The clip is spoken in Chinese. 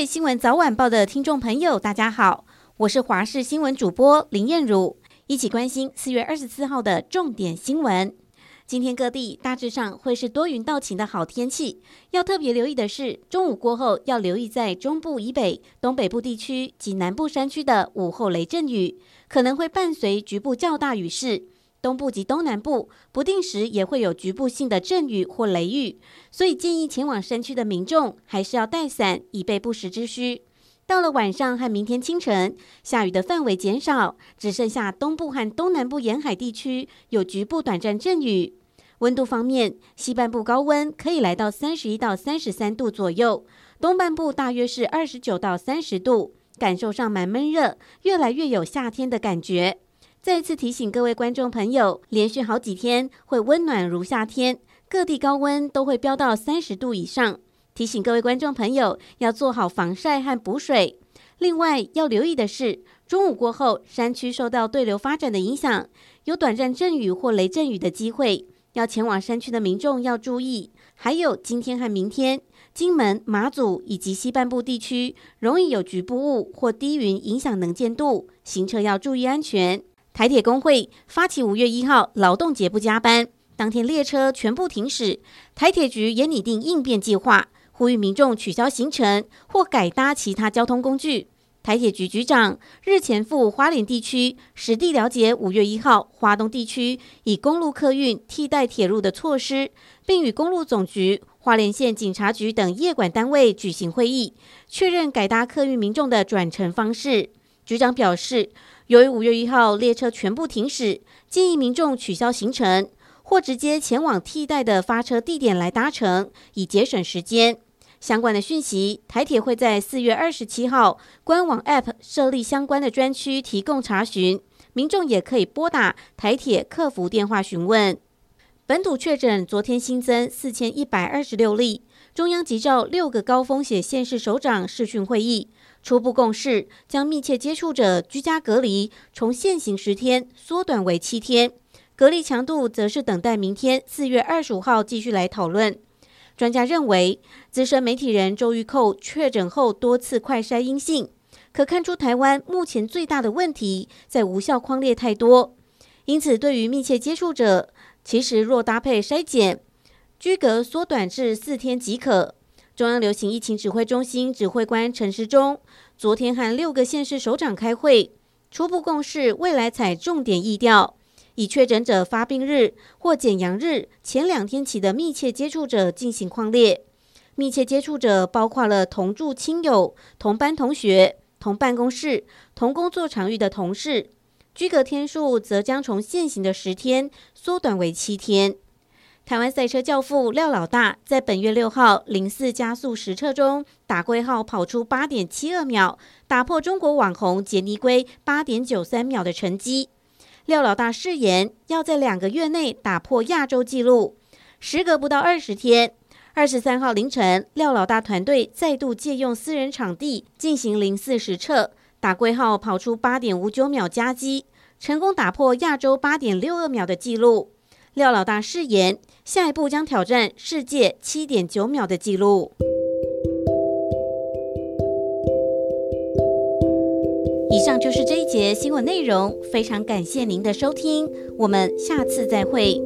位新闻早晚报的听众朋友，大家好，我是华视新闻主播林燕如，一起关心四月二十四号的重点新闻。今天各地大致上会是多云到晴的好天气，要特别留意的是，中午过后要留意在中部以北、东北部地区及南部山区的午后雷阵雨，可能会伴随局部较大雨势。东部及东南部不定时也会有局部性的阵雨或雷雨，所以建议前往山区的民众还是要带伞，以备不时之需。到了晚上和明天清晨，下雨的范围减少，只剩下东部和东南部沿海地区有局部短暂阵雨。温度方面，西半部高温可以来到三十一到三十三度左右，东半部大约是二十九到三十度，感受上蛮闷热，越来越有夏天的感觉。再次提醒各位观众朋友，连续好几天会温暖如夏天，各地高温都会飙到三十度以上。提醒各位观众朋友要做好防晒和补水。另外要留意的是，中午过后山区受到对流发展的影响，有短暂阵雨或雷阵雨的机会。要前往山区的民众要注意，还有今天和明天，金门、马祖以及西半部地区容易有局部雾或低云影响能见度，行车要注意安全。台铁工会发起五月一号劳动节不加班，当天列车全部停驶，台铁局也拟定应变计划，呼吁民众取消行程或改搭其他交通工具。台铁局局长日前赴花莲地区实地了解五月一号花东地区以公路客运替代铁路的措施，并与公路总局、花莲县警察局等业管单位举行会议，确认改搭客运民众的转乘方式。局长表示，由于五月一号列车全部停驶，建议民众取消行程或直接前往替代的发车地点来搭乘，以节省时间。相关的讯息，台铁会在四月二十七号官网 App 设立相关的专区，提供查询。民众也可以拨打台铁客服电话询问。本土确诊昨天新增四千一百二十六例，中央急召六个高风险县市首长视讯会议，初步共识将密切接触者居家隔离从现行十天缩短为七天，隔离强度则是等待明天四月二十五号继续来讨论。专家认为，资深媒体人周玉蔻确诊后多次快筛阴性，可看出台湾目前最大的问题在无效框列太多。因此，对于密切接触者，其实若搭配筛检，居隔缩短至四天即可。中央流行疫情指挥中心指挥官陈时中昨天和六个县市首长开会，初步共识未来采重点疫调。以确诊者发病日或检阳日前两天起的密切接触者进行框列。密切接触者包括了同住亲友、同班同学、同办公室、同工作场域的同事。居隔天数则将从现行的十天缩短为七天。台湾赛车教父廖老大在本月六号零四加速实测中打龟号跑出八点七二秒，打破中国网红杰尼龟八点九三秒的成绩。廖老大誓言要在两个月内打破亚洲纪录。时隔不到二十天，二十三号凌晨，廖老大团队再度借用私人场地进行零四实测，打龟号跑出八点五九秒佳绩，成功打破亚洲八点六二秒的纪录。廖老大誓言，下一步将挑战世界七点九秒的记录。以上就是这一节新闻内容，非常感谢您的收听，我们下次再会。